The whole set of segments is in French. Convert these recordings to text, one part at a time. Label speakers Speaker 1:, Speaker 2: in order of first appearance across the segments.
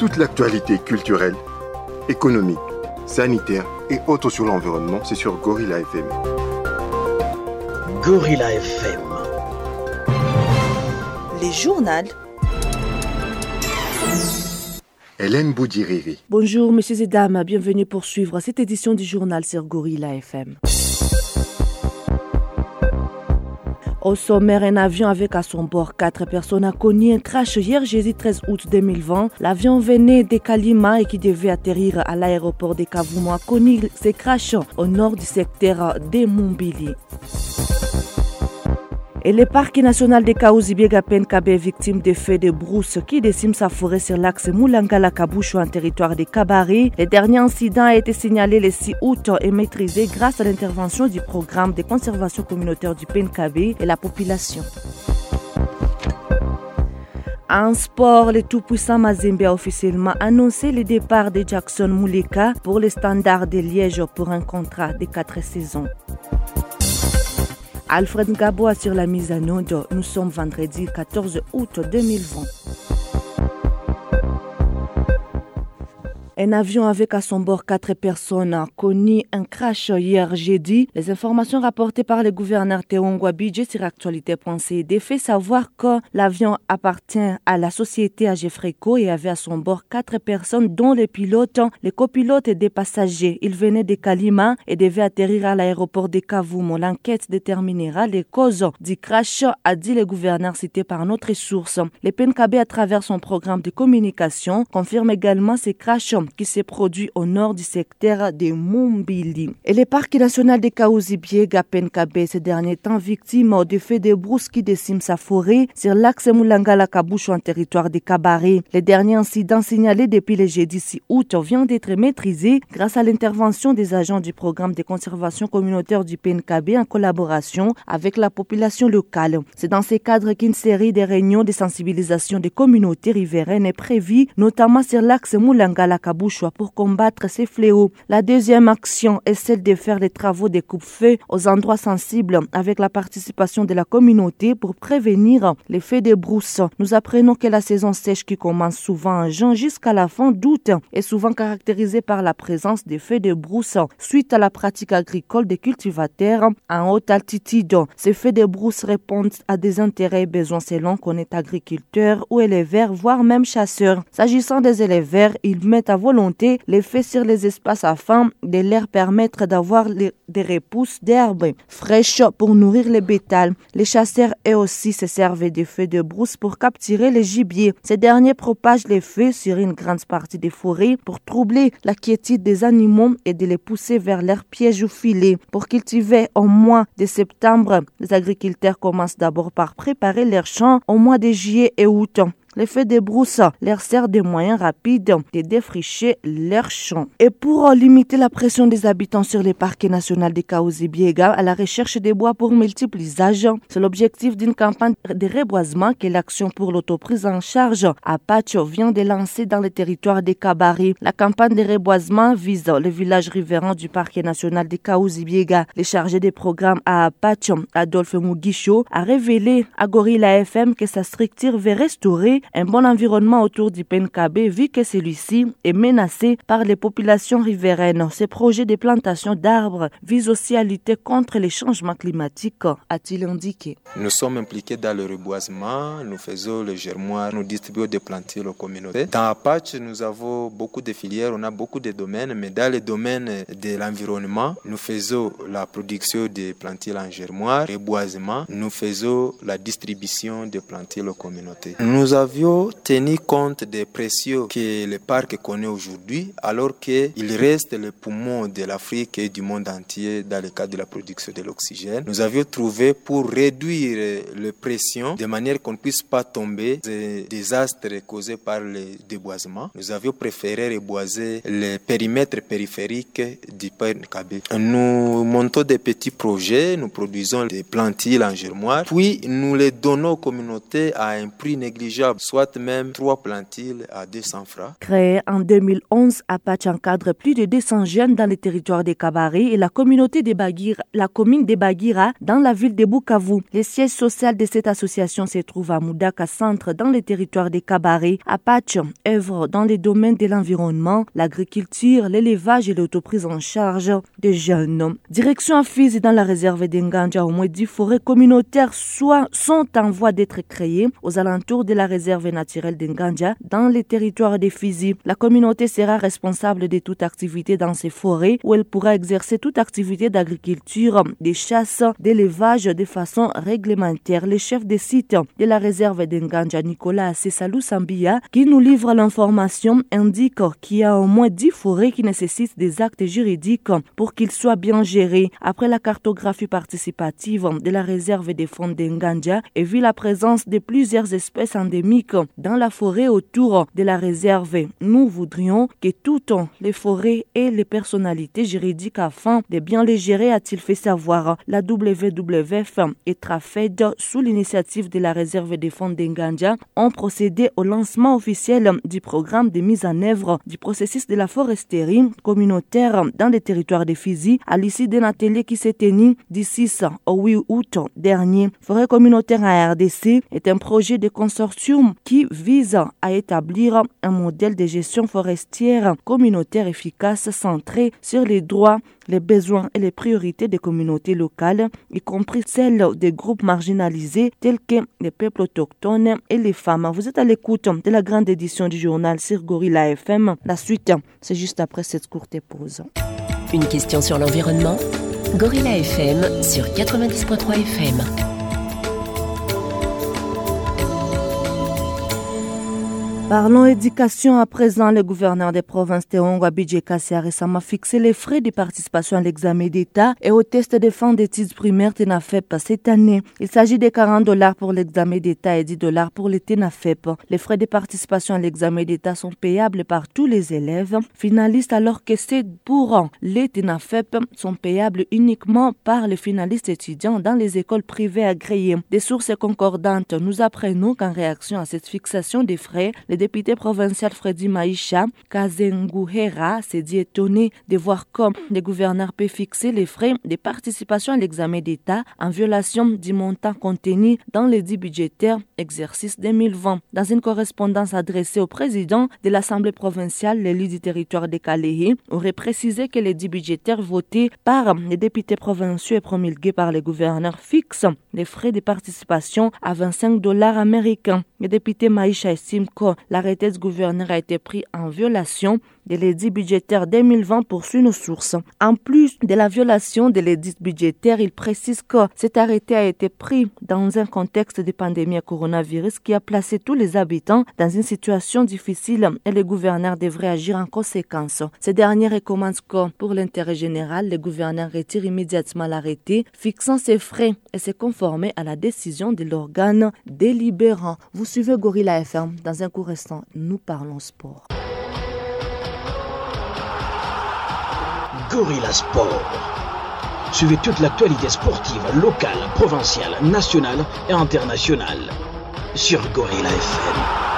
Speaker 1: Toute l'actualité culturelle, économique, sanitaire et autres sur l'environnement, c'est sur Gorilla FM.
Speaker 2: Gorilla FM.
Speaker 3: Les journaux.
Speaker 1: Hélène Boudiriri.
Speaker 4: Bonjour, messieurs et dames, bienvenue pour suivre cette édition du journal sur Gorilla FM. Au sommaire, un avion avec à son bord quatre personnes a connu un crash hier jeudi 13 août 2020. L'avion venait de Kalima et qui devait atterrir à l'aéroport de Kavumo a connu ses crashs au nord du secteur de Mumbili. Et le parc national de Kaouzi-Biega Penkabe est victime des feux de brousse qui déciment sa forêt sur l'axe Moulangala-Kaboucho en territoire de Kabari. Le dernier incident a été signalé le 6 août et maîtrisé grâce à l'intervention du programme de conservation communautaire du Penkabe et la population. En sport, le tout-puissant Mazembe a officiellement annoncé le départ de Jackson Mouleka pour les standards de Liège pour un contrat de 4 saisons. Alfred Ngabo assure la mise à onde. Nous sommes vendredi 14 août 2020. Un avion avec à son bord quatre personnes a connu un crash hier jeudi. Les informations rapportées par le gouverneur Bidje sur actualité.cd fait savoir que l'avion appartient à la société Agefreco et avait à son bord quatre personnes dont les pilotes, les copilotes et des passagers. Ils venaient de Kalima et devaient atterrir à l'aéroport de Kavumo. L'enquête déterminera les causes du crash, a dit le gouverneur cité par notre source. Le PNKB à travers son programme de communication confirme également ces crashs qui s'est produit au nord du secteur de Mumbili. Et le parc national de Kaouzi-Biega Penkabe ces derniers temps victime du fait de brousse qui déciment sa forêt sur l'axe Moulangala-Kaboucho en territoire de Kabare. Le dernier incident signalé depuis le jeudi 6 août vient d'être maîtrisé grâce à l'intervention des agents du programme de conservation communautaire du PNKB en collaboration avec la population locale. C'est dans ce cadre qu'une série de réunions de sensibilisation des communautés riveraines est prévue, notamment sur l'axe Moulangala-Kaboucho pour combattre ces fléaux. La deuxième action est celle de faire les travaux de coupe-feu aux endroits sensibles avec la participation de la communauté pour prévenir l'effet des brousses. Nous apprenons que la saison sèche qui commence souvent en juin jusqu'à la fin d'août est souvent caractérisée par la présence des feux de brousse suite à la pratique agricole des cultivateurs en haute altitude. Ces feux de brousse répondent à des intérêts et besoins selon qu'on est agriculteur ou éleveur, voire même chasseur. S'agissant des éleveurs, ils mettent à volonté les sur les espaces afin de leur permettre d'avoir des repousses d'herbes fraîches pour nourrir les bétals. Les chasseurs eux aussi se servent des feux de brousse pour capturer les gibiers. Ces derniers propagent les feux sur une grande partie des forêts pour troubler la quiétude des animaux et de les pousser vers leurs pièges ou filets. Pour cultiver au mois de septembre, les agriculteurs commencent d'abord par préparer leurs champs au mois de juillet et août. L'effet des brousses leur sert de moyen rapide de défricher leurs champs. Et pour limiter la pression des habitants sur les parcs nationaux de Kaouzi-Biega à la recherche des bois pour multiples usages, c'est l'objectif d'une campagne de reboisement que l'Action pour l'autoprise en charge à Pacho vient de lancer dans le territoire de Kabari. La campagne de reboisement vise le village riverain du parc national de Kaouzi-Biega. Le chargé des programmes à Pacho, Adolphe Mugisho, a révélé à Gorilla FM que sa structure veut restaurer un bon environnement autour du Penkabe vu que celui-ci est menacé par les populations riveraines. Ce projet de plantation d'arbres vise aussi à lutter contre les changements climatiques, a-t-il indiqué.
Speaker 5: Nous sommes impliqués dans le reboisement, nous faisons le germoir, nous distribuons des plantules aux communautés. Dans Apache, nous avons beaucoup de filières, on a beaucoup de domaines, mais dans le domaine de l'environnement, nous faisons la production des plantules en germoir, reboisement, nous faisons la distribution des plantules aux communautés. Nous avons avions tenu compte des pressions que le parc connaît aujourd'hui, alors qu'il reste le poumon de l'Afrique et du monde entier dans le cadre de la production de l'oxygène. Nous avions trouvé pour réduire les pressions de manière qu'on ne puisse pas tomber des désastres causés par le déboisement. Nous avions préféré reboiser les périmètres périphériques du PNKB. Nous montons des petits projets, nous produisons des plantilles en germoire, puis nous les donnons aux communautés à un prix négligeable soit même trois plantiles à 200 francs.
Speaker 4: Créé en 2011, Apache encadre plus de 200 jeunes dans les territoires des Cabarets et la communauté des commune des Bagira dans la ville de Bukavu. Le siège social de cette association se trouve à Moudaka Centre dans les territoires des Cabarets. Apache œuvre dans les domaines de l'environnement, l'agriculture, l'élevage et l'autoprise en charge des jeunes. Direction à dans la réserve d'Enganja, au moins 10 forêts communautaires sont en voie d'être créées aux alentours de la réserve naturelle d'Enganja dans les territoires des Fizi. La communauté sera responsable de toute activité dans ces forêts où elle pourra exercer toute activité d'agriculture, de chasse, d'élevage de façon réglementaire. Le chef des sites de la réserve d'Enganja, Nicolas Sessalou Sambia, qui nous livre l'information, indique qu'il y a au moins 10 forêts qui nécessitent des actes juridiques pour qu'ils soient bien gérés. Après la cartographie participative de la réserve des fonds d'Enganja et vu la présence de plusieurs espèces endémiques dans la forêt autour de la réserve, nous voudrions que toutes les forêts et les personnalités juridiques afin de bien les gérer, a-t-il fait savoir. La WWF et Trafed, sous l'initiative de la réserve des fonds d'Enganja, ont procédé au lancement officiel du programme de mise en œuvre du processus de la foresterie communautaire dans les territoires de Fizi à l'issue d'un atelier qui s'est tenu du 6 au 8 août dernier. Forêt communautaire à RDC est un projet de consortium qui vise à établir un modèle de gestion forestière communautaire efficace centré sur les droits, les besoins et les priorités des communautés locales, y compris celles des groupes marginalisés tels que les peuples autochtones et les femmes. Vous êtes à l'écoute de la grande édition du journal sur Gorilla FM. La suite, c'est juste après cette courte pause.
Speaker 2: Une question sur l'environnement Gorilla FM sur 90.3 FM.
Speaker 4: Parlons éducation à présent. Le gouverneur des provinces Théongo Abidje Kassi a récemment fixé les frais de participation à l'examen d'État et au test de fin d'études primaires TENAFEP cette année. Il s'agit de 40 dollars pour l'examen d'État et 10 dollars pour le TENAFEP. Les frais de participation à l'examen d'État sont payables par tous les élèves finalistes alors que ceux pour les TENAFEP sont payables uniquement par les finalistes étudiants dans les écoles privées agréées. Des sources concordantes nous apprenons qu'en réaction à cette fixation des frais, député provincial Freddy Maïcha Kazenguhera s'est dit étonné de voir comme le gouverneur peut fixer les frais de participation à l'examen d'État en violation du montant contenu dans les dix budgétaires exercice 2020. Dans une correspondance adressée au président de l'Assemblée provinciale, l'élu du territoire de Kaléhi aurait précisé que les dix budgétaires votés par les députés provinciaux et promulgués par les gouverneurs fixent les frais de participation à 25 dollars américains. Le député Maïcha estime que l'arrêté du gouverneur a été pris en violation de l'édit budgétaire 2020 poursuit nos sources. En plus de la violation de l'édit budgétaire, il précise que cet arrêté a été pris dans un contexte de pandémie à coronavirus qui a placé tous les habitants dans une situation difficile et le gouverneur devrait agir en conséquence. Ce dernier recommande que, pour l'intérêt général, le gouverneur retire immédiatement l'arrêté, fixant ses frais et se conformer à la décision de l'organe délibérant. Vous suivez Gorilla FM. Dans un court instant, nous parlons sport.
Speaker 3: Gorilla Sport. Suivez toute l'actualité sportive locale, provinciale, nationale et internationale sur Gorilla FM.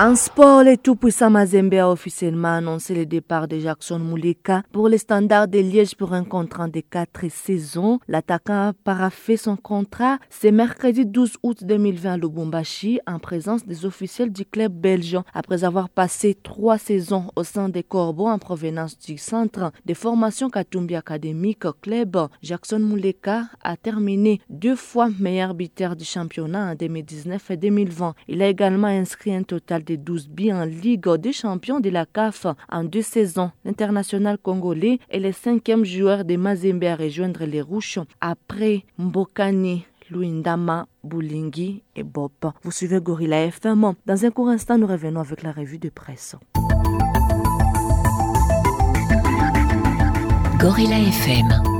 Speaker 4: En sport, le tout-puissant Mazembe a officiellement annoncé le départ de Jackson Mouleka pour les standards de Liège pour un contrat de quatre saisons. L'attaquant a paraffé son contrat ce mercredi 12 août 2020 à Lubumbashi en présence des officiels du club belge. Après avoir passé trois saisons au sein des Corbeaux en provenance du centre de formation Katumbi Académique Club, Jackson Mouleka a terminé deux fois meilleur buteur du championnat en 2019 et 2020. Il a également inscrit un total de 12 buts en Ligue des champions de la CAF en deux saisons. L'international congolais est le cinquième joueur de Mazembe à rejoindre les Rouges après Mbokani. Luindama, Boulingi et Bob. Vous suivez Gorilla FM. Dans un court instant, nous revenons avec la revue de presse.
Speaker 2: Gorilla FM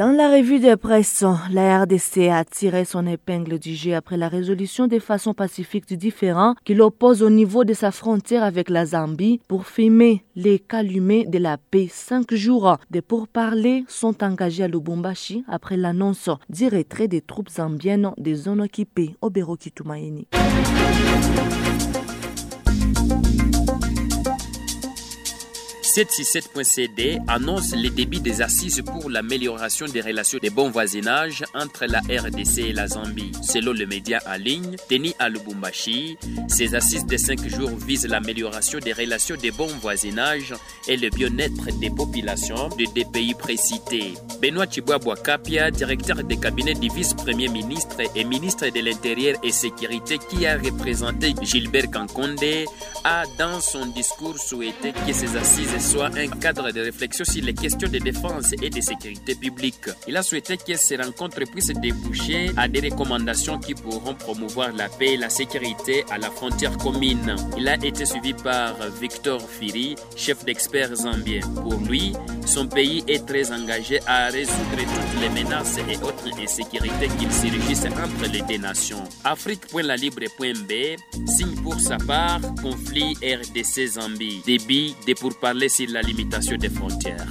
Speaker 4: Dans la revue de presse, la RDC a tiré son épingle du jeu après la résolution des façons pacifiques du différend qui l'oppose au niveau de sa frontière avec la Zambie pour filmer les calumets de la paix. Cinq jours de pourparlers sont engagés à Lubumbashi après l'annonce du retrait des troupes zambiennes des zones occupées au Berokitumaini.
Speaker 6: 767.cd annonce les débits des assises pour l'amélioration des relations de bon voisinage entre la RDC et la Zambie. Selon le média en ligne, tenu à Lubumbashi, ces assises de 5 jours visent l'amélioration des relations de bon voisinage et le bien-être des populations de deux pays précités. Benoît Chibwabwa Kapia, directeur de cabinet du vice-premier ministre et ministre de l'Intérieur et Sécurité qui a représenté Gilbert Kankonde, a dans son discours souhaité que ces assises soit un cadre de réflexion sur les questions de défense et de sécurité publique. Il a souhaité que ces rencontres puissent déboucher à des recommandations qui pourront promouvoir la paix et la sécurité à la frontière commune. Il a été suivi par Victor Firi, chef d'experts zambien. Pour lui, son pays est très engagé à résoudre toutes les menaces et autres insécurités qu'il surgissent entre les deux nations. Afrique.lalibre.b signe pour sa part conflit RDC Zambie. Débit de pourparlers sur la limitation des frontières.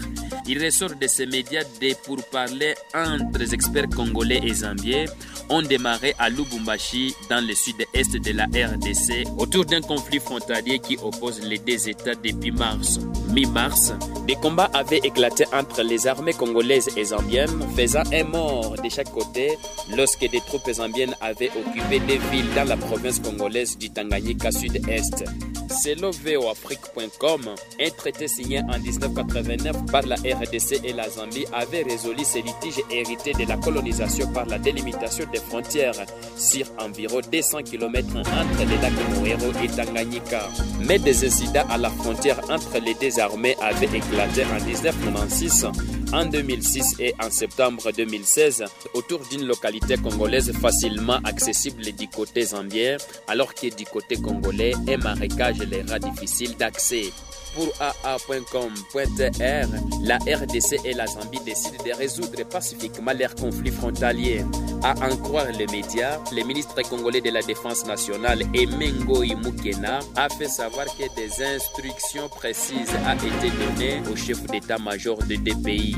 Speaker 6: Il ressort de ces médias des pourparlers entre experts congolais et zambiens ont démarré à Lubumbashi, dans le sud-est de la RDC, autour d'un conflit frontalier qui oppose les deux États depuis mars. Mi-mars, des combats avaient éclaté entre les armées congolaises et zambiennes, faisant un mort de chaque côté lorsque des troupes zambiennes avaient occupé des villes dans la province congolaise du Tanganyika sud-est. Selon VOAfrique.com, un traité signé en 1989 par la RDC et la Zambie avait résolu ces litiges hérités de la colonisation par la délimitation des frontières sur environ 200 km entre les lacs Moero et Tanganyika. Mais des incidents à la frontière entre les deux armées avaient éclaté en 1996 en 2006 et en septembre 2016 autour d'une localité congolaise facilement accessible du côté zambien, alors que du côté congolais, un marécage les rend difficile d'accès. Pour AA.com.tr, la RDC et la Zambie décident de résoudre pacifiquement leurs conflits frontaliers. À en croire les médias, le ministre congolais de la Défense nationale, Emengo Mukena, a fait savoir que des instructions précises ont été données au chef d'état-major de deux pays.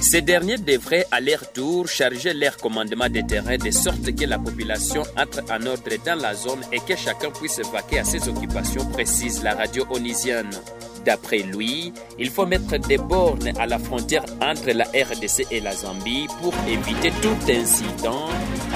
Speaker 6: Ces derniers devraient à leur tour charger leur commandement de terrain de sorte que la population entre en ordre dans la zone et que chacun puisse vaquer à ses occupations, précise la radio onisienne. D'après lui, il faut mettre des bornes à la frontière entre la RDC et la Zambie pour éviter tout incident,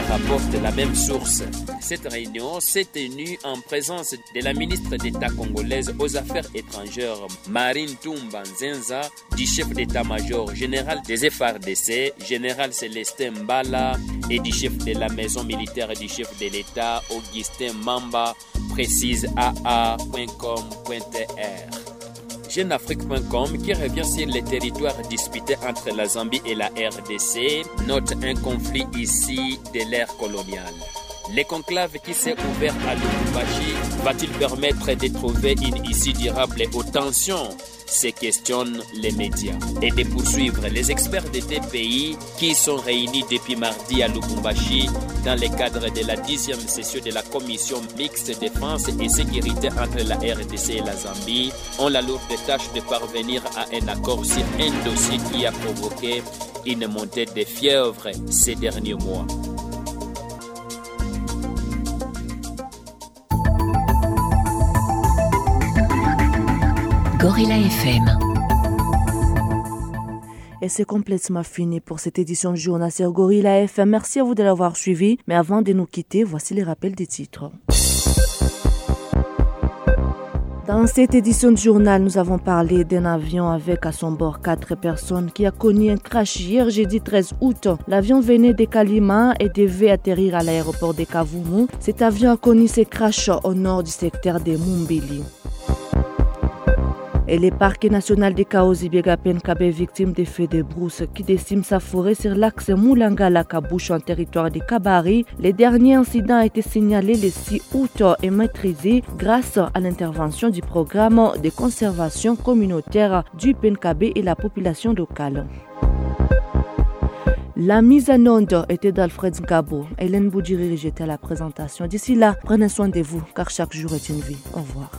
Speaker 6: rapporte la même source. Cette réunion s'est tenue en présence de la ministre d'État congolaise aux Affaires étrangères, Marine Toumba Nzenza, du chef d'état-major général des FRDC, général Célestin Mbala, et du chef de la maison militaire du chef de l'État, Augustin Mamba, précise aa.com.tr. Jeunafrique.com qui revient sur les territoires disputés entre la Zambie et la RDC note un conflit ici de l'ère coloniale. Le conclave qui s'est ouvert à Lubumbashi va-t-il permettre de trouver une issue durable aux tensions? Se questionnent les médias et de poursuivre les experts de deux pays qui sont réunis depuis mardi à Lubumbashi dans le cadre de la dixième session de la commission mixte défense et sécurité entre la RDC et la Zambie ont la lourde tâche de parvenir à un accord sur un dossier qui a provoqué une montée de fièvre ces derniers mois.
Speaker 2: Gorilla FM.
Speaker 4: Et c'est complètement fini pour cette édition journal sur Gorilla FM. Merci à vous de l'avoir suivi. Mais avant de nous quitter, voici les rappels des titres. Dans cette édition du journal, nous avons parlé d'un avion avec à son bord quatre personnes qui a connu un crash hier jeudi 13 août. L'avion venait de Kalima et devait atterrir à l'aéroport de Kavumu. Cet avion a connu ce crash au nord du secteur de Mumbili. Et le parc national de Kaozi Kabe, victime des feux de brousse qui déciment sa forêt sur l'axe Moulangala-Kabouche en territoire de Kabari. Le dernier incident a été signalé le 6 août et maîtrisé grâce à l'intervention du programme de conservation communautaire du Penkabe et la population locale. La mise en onde était d'Alfred Ngabo. Hélène Boudiri j'étais à la présentation. D'ici là, prenez soin de vous, car chaque jour est une vie. Au revoir.